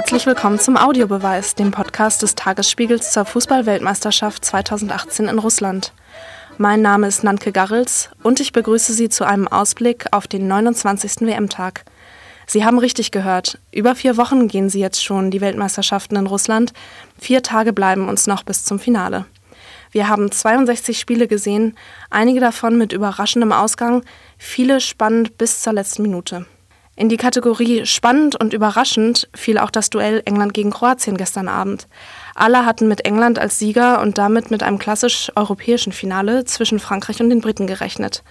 Herzlich willkommen zum Audiobeweis, dem Podcast des Tagesspiegels zur Fußball-Weltmeisterschaft 2018 in Russland. Mein Name ist Nanke Garrels und ich begrüße Sie zu einem Ausblick auf den 29. WM-Tag. Sie haben richtig gehört. Über vier Wochen gehen sie jetzt schon, die Weltmeisterschaften in Russland. Vier Tage bleiben uns noch bis zum Finale. Wir haben 62 Spiele gesehen, einige davon mit überraschendem Ausgang, viele spannend bis zur letzten Minute. In die Kategorie spannend und überraschend fiel auch das Duell England gegen Kroatien gestern Abend. Alle hatten mit England als Sieger und damit mit einem klassisch europäischen Finale zwischen Frankreich und den Briten gerechnet.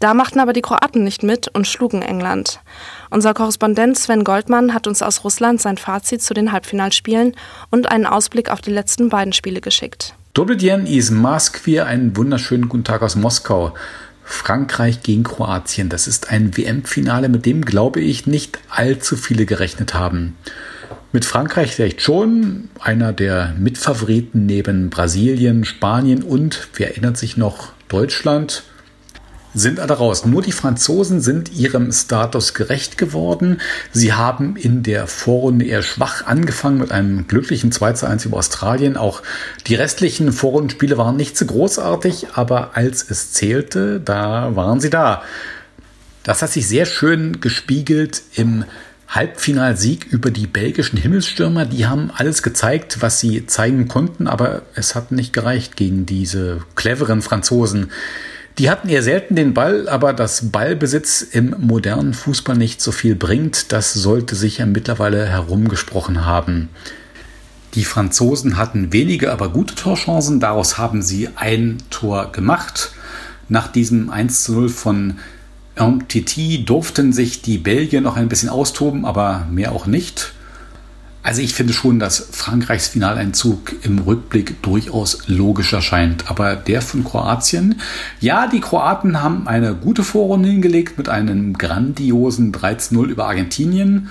Da machten aber die Kroaten nicht mit und schlugen England. Unser Korrespondent Sven Goldmann hat uns aus Russland sein Fazit zu den Halbfinalspielen und einen Ausblick auf die letzten beiden Spiele geschickt. Dobrodien is Moskvia, einen wunderschönen guten Tag aus Moskau. Frankreich gegen Kroatien. Das ist ein WM-Finale, mit dem, glaube ich, nicht allzu viele gerechnet haben. Mit Frankreich vielleicht schon, einer der Mitfavoriten neben Brasilien, Spanien und, wer erinnert sich noch, Deutschland sind alle raus. Nur die Franzosen sind ihrem Status gerecht geworden. Sie haben in der Vorrunde eher schwach angefangen mit einem glücklichen 2 zu 1 über Australien. Auch die restlichen Vorrundenspiele waren nicht so großartig, aber als es zählte, da waren sie da. Das hat sich sehr schön gespiegelt im Halbfinalsieg über die belgischen Himmelsstürmer. Die haben alles gezeigt, was sie zeigen konnten, aber es hat nicht gereicht gegen diese cleveren Franzosen. Die hatten eher selten den Ball, aber dass Ballbesitz im modernen Fußball nicht so viel bringt, das sollte sich ja mittlerweile herumgesprochen haben. Die Franzosen hatten wenige, aber gute Torchancen. Daraus haben sie ein Tor gemacht. Nach diesem 1 zu 0 von MTT durften sich die Belgier noch ein bisschen austoben, aber mehr auch nicht. Also ich finde schon, dass Frankreichs Finaleinzug im Rückblick durchaus logisch erscheint. Aber der von Kroatien, ja, die Kroaten haben eine gute Vorrunde hingelegt mit einem grandiosen 13-0 über Argentinien.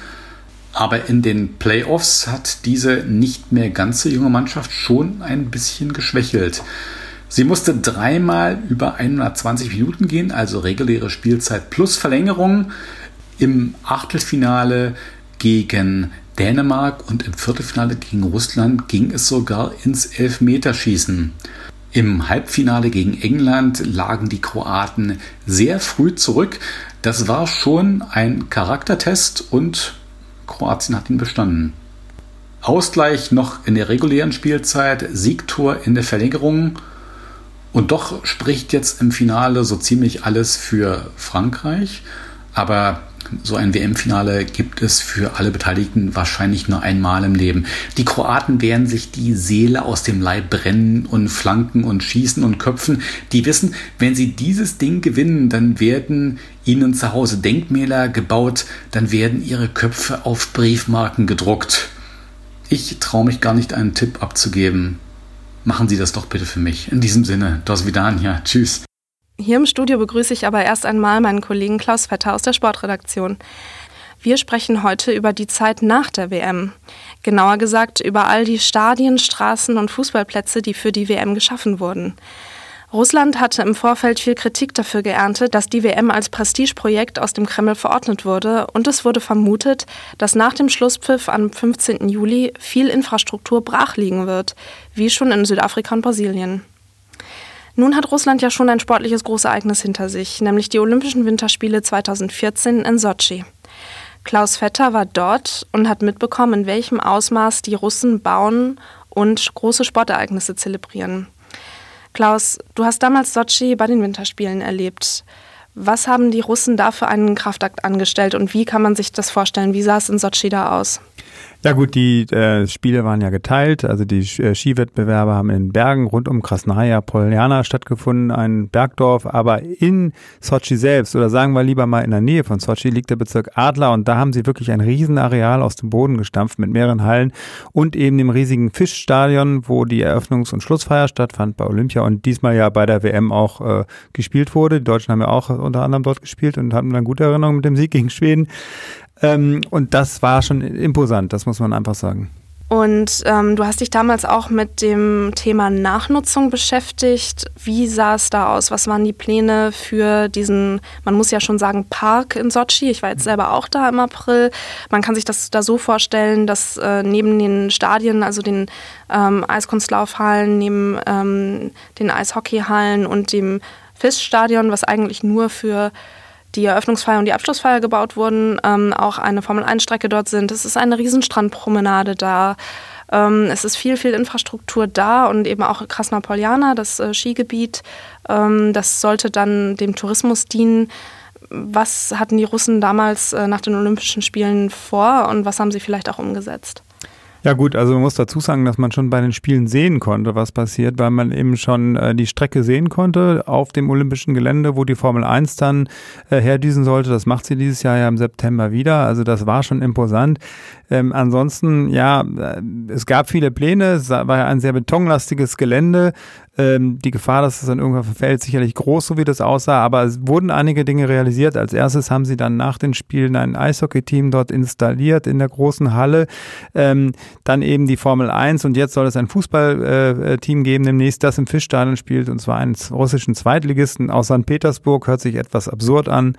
Aber in den Playoffs hat diese nicht mehr ganze junge Mannschaft schon ein bisschen geschwächelt. Sie musste dreimal über 120 Minuten gehen, also reguläre Spielzeit plus Verlängerung. Im Achtelfinale gegen Dänemark und im Viertelfinale gegen Russland ging es sogar ins Elfmeterschießen. Im Halbfinale gegen England lagen die Kroaten sehr früh zurück. Das war schon ein Charaktertest und Kroatien hat ihn bestanden. Ausgleich noch in der regulären Spielzeit, Siegtor in der Verlängerung. Und doch spricht jetzt im Finale so ziemlich alles für Frankreich. Aber so ein WM-Finale gibt es für alle Beteiligten wahrscheinlich nur einmal im Leben. Die Kroaten werden sich die Seele aus dem Leib brennen und flanken und schießen und köpfen. Die wissen, wenn sie dieses Ding gewinnen, dann werden ihnen zu Hause Denkmäler gebaut, dann werden ihre Köpfe auf Briefmarken gedruckt. Ich traue mich gar nicht einen Tipp abzugeben. Machen Sie das doch bitte für mich. In diesem Sinne, dos. Tschüss. Hier im Studio begrüße ich aber erst einmal meinen Kollegen Klaus Vetter aus der Sportredaktion. Wir sprechen heute über die Zeit nach der WM. Genauer gesagt über all die Stadien, Straßen und Fußballplätze, die für die WM geschaffen wurden. Russland hatte im Vorfeld viel Kritik dafür geerntet, dass die WM als Prestigeprojekt aus dem Kreml verordnet wurde und es wurde vermutet, dass nach dem Schlusspfiff am 15. Juli viel Infrastruktur brach liegen wird, wie schon in Südafrika und Brasilien. Nun hat Russland ja schon ein sportliches Großereignis hinter sich, nämlich die Olympischen Winterspiele 2014 in Sochi. Klaus Vetter war dort und hat mitbekommen, in welchem Ausmaß die Russen bauen und große Sportereignisse zelebrieren. Klaus, du hast damals Sochi bei den Winterspielen erlebt. Was haben die Russen da für einen Kraftakt angestellt und wie kann man sich das vorstellen? Wie sah es in Sochi da aus? Ja gut, die äh, Spiele waren ja geteilt. Also die äh, Skiwettbewerbe haben in Bergen rund um Krasnaya Poljana stattgefunden, ein Bergdorf. Aber in Sochi selbst, oder sagen wir lieber mal in der Nähe von Sochi, liegt der Bezirk Adler. Und da haben sie wirklich ein Riesenareal aus dem Boden gestampft mit mehreren Hallen und eben dem riesigen Fischstadion, wo die Eröffnungs- und Schlussfeier stattfand bei Olympia und diesmal ja bei der WM auch äh, gespielt wurde. Die Deutschen haben ja auch unter anderem dort gespielt und hatten dann gute Erinnerungen mit dem Sieg gegen Schweden. Ähm, und das war schon imposant, das muss man einfach sagen. Und ähm, du hast dich damals auch mit dem Thema Nachnutzung beschäftigt. Wie sah es da aus? Was waren die Pläne für diesen, man muss ja schon sagen, Park in Sochi? Ich war jetzt selber auch da im April. Man kann sich das da so vorstellen, dass äh, neben den Stadien, also den ähm, Eiskunstlaufhallen, neben ähm, den Eishockeyhallen und dem FIS-Stadion, was eigentlich nur für die Eröffnungsfeier und die Abschlussfeier gebaut wurden, ähm, auch eine Formel-1-Strecke dort sind. Es ist eine Riesenstrandpromenade da. Ähm, es ist viel, viel Infrastruktur da und eben auch Krasna Poljana, das äh, Skigebiet. Ähm, das sollte dann dem Tourismus dienen. Was hatten die Russen damals äh, nach den Olympischen Spielen vor und was haben sie vielleicht auch umgesetzt? Ja gut, also man muss dazu sagen, dass man schon bei den Spielen sehen konnte, was passiert, weil man eben schon äh, die Strecke sehen konnte auf dem olympischen Gelände, wo die Formel 1 dann äh, herdüsen sollte. Das macht sie dieses Jahr ja im September wieder. Also das war schon imposant. Ähm, ansonsten, ja, äh, es gab viele Pläne. Es war ja ein sehr betonlastiges Gelände. Ähm, die Gefahr, dass es dann irgendwann verfällt, sicherlich groß, so wie das aussah, aber es wurden einige Dinge realisiert. Als erstes haben sie dann nach den Spielen ein Eishockey-Team dort installiert in der großen Halle. Ähm, dann eben die Formel 1 und jetzt soll es ein Fußballteam äh, geben demnächst, das im Fischstadion spielt und zwar eines russischen Zweitligisten aus St. Petersburg. Hört sich etwas absurd an.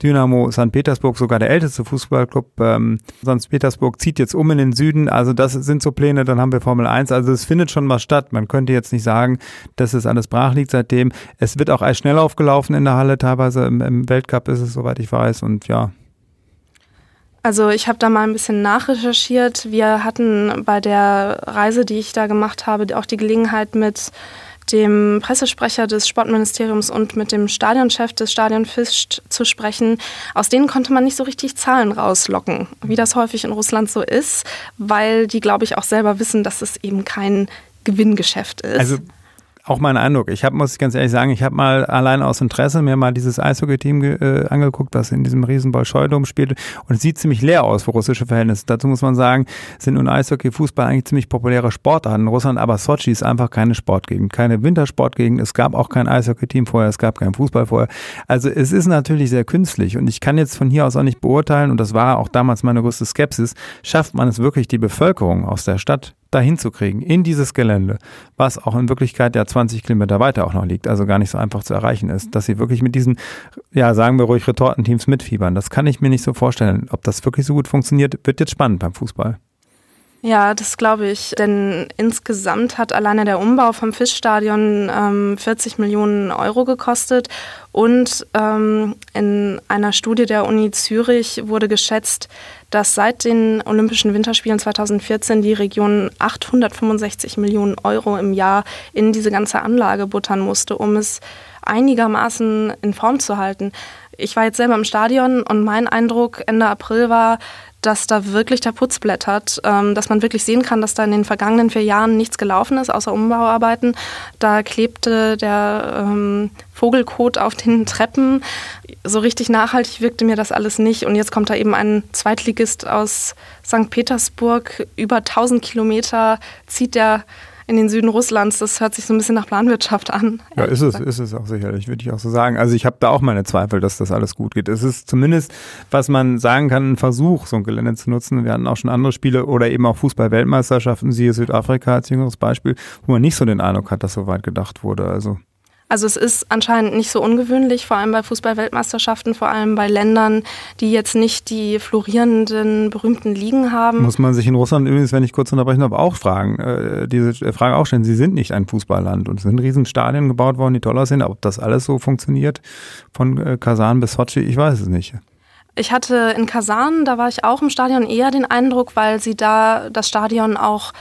Dynamo St. Petersburg, sogar der älteste Fußballclub ähm, St. Petersburg, zieht jetzt um in den Süden. Also das sind so Pläne, dann haben wir Formel 1. Also es findet schon was statt. Man könnte jetzt nicht sagen, dass es alles brach liegt seitdem. Es wird auch Eis schnell aufgelaufen in der Halle, teilweise im, im Weltcup ist es, soweit ich weiß. Und ja, also ich habe da mal ein bisschen nachrecherchiert. Wir hatten bei der Reise, die ich da gemacht habe, auch die Gelegenheit mit dem Pressesprecher des Sportministeriums und mit dem Stadionchef des Stadion Fischt zu sprechen. Aus denen konnte man nicht so richtig Zahlen rauslocken, wie das häufig in Russland so ist, weil die, glaube ich, auch selber wissen, dass es eben kein Gewinngeschäft ist. Also auch mein Eindruck. Ich habe, muss ich ganz ehrlich sagen, ich habe mal allein aus Interesse mir mal dieses Eishockey-Team äh, angeguckt, was in diesem riesen Bolschoi-Dom spielt. Und es sieht ziemlich leer aus für russische Verhältnisse. Dazu muss man sagen, sind nun Eishockey, Fußball eigentlich ziemlich populäre Sportarten in Russland, aber Sochi ist einfach keine Sportgegend, keine Wintersportgegend. Es gab auch kein Eishockey-Team vorher, es gab kein Fußball vorher. Also es ist natürlich sehr künstlich und ich kann jetzt von hier aus auch nicht beurteilen, und das war auch damals meine größte Skepsis, schafft man es wirklich, die Bevölkerung aus der Stadt dahin zu kriegen, in dieses Gelände, was auch in Wirklichkeit ja 20 Kilometer weiter auch noch liegt, also gar nicht so einfach zu erreichen ist, dass sie wirklich mit diesen, ja, sagen wir ruhig, Retortenteams mitfiebern. Das kann ich mir nicht so vorstellen. Ob das wirklich so gut funktioniert, wird jetzt spannend beim Fußball. Ja, das glaube ich. Denn insgesamt hat alleine der Umbau vom Fischstadion ähm, 40 Millionen Euro gekostet. Und ähm, in einer Studie der Uni Zürich wurde geschätzt, dass seit den Olympischen Winterspielen 2014 die Region 865 Millionen Euro im Jahr in diese ganze Anlage buttern musste, um es einigermaßen in Form zu halten. Ich war jetzt selber im Stadion und mein Eindruck Ende April war, dass da wirklich der Putz blättert, ähm, dass man wirklich sehen kann, dass da in den vergangenen vier Jahren nichts gelaufen ist, außer Umbauarbeiten. Da klebte der ähm, Vogelkot auf den Treppen. So richtig nachhaltig wirkte mir das alles nicht. Und jetzt kommt da eben ein Zweitligist aus St. Petersburg, über 1000 Kilometer, zieht der in den Süden Russlands. Das hört sich so ein bisschen nach Planwirtschaft an. Ja, ist es, ist es auch sicherlich, würde ich auch so sagen. Also ich habe da auch meine Zweifel, dass das alles gut geht. Es ist zumindest, was man sagen kann, ein Versuch, so ein Gelände zu nutzen. Wir hatten auch schon andere Spiele oder eben auch Fußball-Weltmeisterschaften, siehe Südafrika als jüngeres Beispiel, wo man nicht so den Eindruck hat, dass so weit gedacht wurde. Also also es ist anscheinend nicht so ungewöhnlich, vor allem bei Fußball-Weltmeisterschaften, vor allem bei Ländern, die jetzt nicht die florierenden, berühmten Ligen haben. Muss man sich in Russland übrigens, wenn ich kurz unterbrechen darf, auch fragen, äh, diese Frage auch stellen. Sie sind nicht ein Fußballland und es sind riesen Stadien gebaut worden, die toll aussehen. Ob das alles so funktioniert, von äh, Kasan bis Sochi, ich weiß es nicht. Ich hatte in Kasan, da war ich auch im Stadion eher den Eindruck, weil sie da das Stadion auch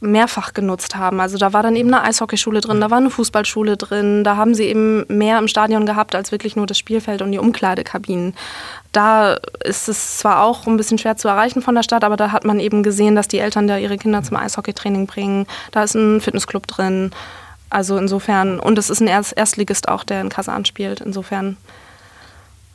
mehrfach genutzt haben. Also da war dann eben eine Eishockeyschule drin, da war eine Fußballschule drin, da haben sie eben mehr im Stadion gehabt als wirklich nur das Spielfeld und die Umkleidekabinen. Da ist es zwar auch ein bisschen schwer zu erreichen von der Stadt, aber da hat man eben gesehen, dass die Eltern da ihre Kinder zum Eishockeytraining bringen. Da ist ein Fitnessclub drin. Also insofern, und es ist ein Erstligist auch, der in Kasan spielt. Insofern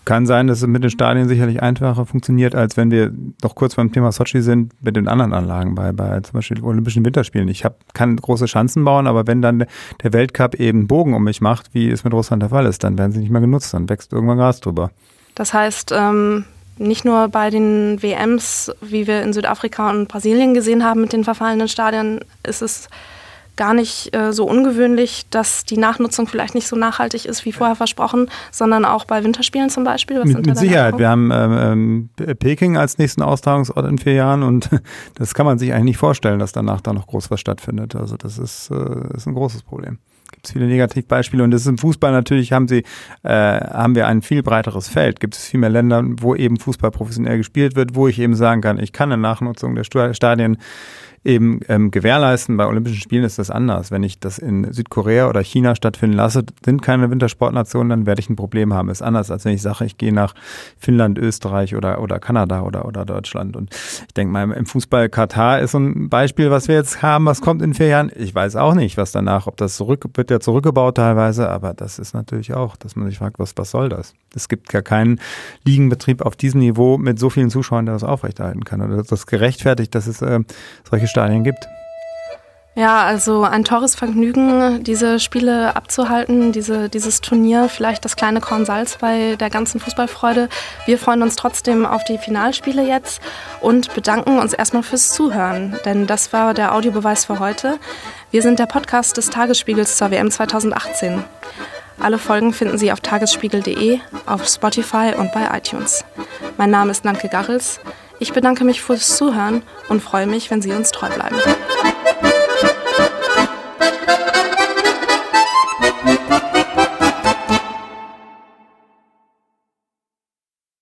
kann sein, dass es mit den Stadien sicherlich einfacher funktioniert, als wenn wir noch kurz beim Thema Sochi sind, mit den anderen Anlagen, bei, bei zum Beispiel Olympischen Winterspielen. Ich hab, kann große Schanzen bauen, aber wenn dann der Weltcup eben Bogen um mich macht, wie es mit Russland der Fall ist, dann werden sie nicht mehr genutzt, dann wächst irgendwann Gras drüber. Das heißt, ähm, nicht nur bei den WMs, wie wir in Südafrika und Brasilien gesehen haben mit den verfallenen Stadien, ist es gar nicht äh, so ungewöhnlich, dass die Nachnutzung vielleicht nicht so nachhaltig ist wie vorher versprochen, sondern auch bei Winterspielen zum Beispiel. Mit, mit Sicherheit. Wir haben ähm, ähm, Peking als nächsten Austragungsort in vier Jahren und das kann man sich eigentlich nicht vorstellen, dass danach da noch groß was stattfindet. Also das ist, äh, ist ein großes Problem gibt es viele Negativbeispiele und das ist im Fußball natürlich haben sie äh, haben wir ein viel breiteres Feld. Gibt es viel mehr Länder, wo eben Fußball professionell gespielt wird, wo ich eben sagen kann, ich kann eine Nachnutzung der Stadien eben ähm, gewährleisten. Bei Olympischen Spielen ist das anders. Wenn ich das in Südkorea oder China stattfinden lasse, sind keine Wintersportnationen, dann werde ich ein Problem haben. Ist anders, als wenn ich sage, ich gehe nach Finnland, Österreich oder, oder Kanada oder, oder Deutschland. Und ich denke mal, im Fußball Katar ist so ein Beispiel, was wir jetzt haben, was kommt in vier Jahren. Ich weiß auch nicht, was danach, ob das zurück, wird ja zurückgebaut teilweise, aber das ist natürlich auch, dass man sich fragt, was, was soll das? Es gibt gar keinen Ligenbetrieb auf diesem Niveau mit so vielen Zuschauern, der das aufrechterhalten kann. Oder das gerechtfertigt, dass es äh, solche Stadien gibt. Ja, also ein teures Vergnügen, diese Spiele abzuhalten, diese, dieses Turnier, vielleicht das kleine Korn Salz bei der ganzen Fußballfreude. Wir freuen uns trotzdem auf die Finalspiele jetzt und bedanken uns erstmal fürs Zuhören, denn das war der Audiobeweis für heute. Wir sind der Podcast des Tagesspiegels zur WM 2018. Alle Folgen finden Sie auf tagesspiegel.de, auf Spotify und bei iTunes. Mein Name ist Nanke Garrels. Ich bedanke mich fürs Zuhören und freue mich, wenn Sie uns treu bleiben.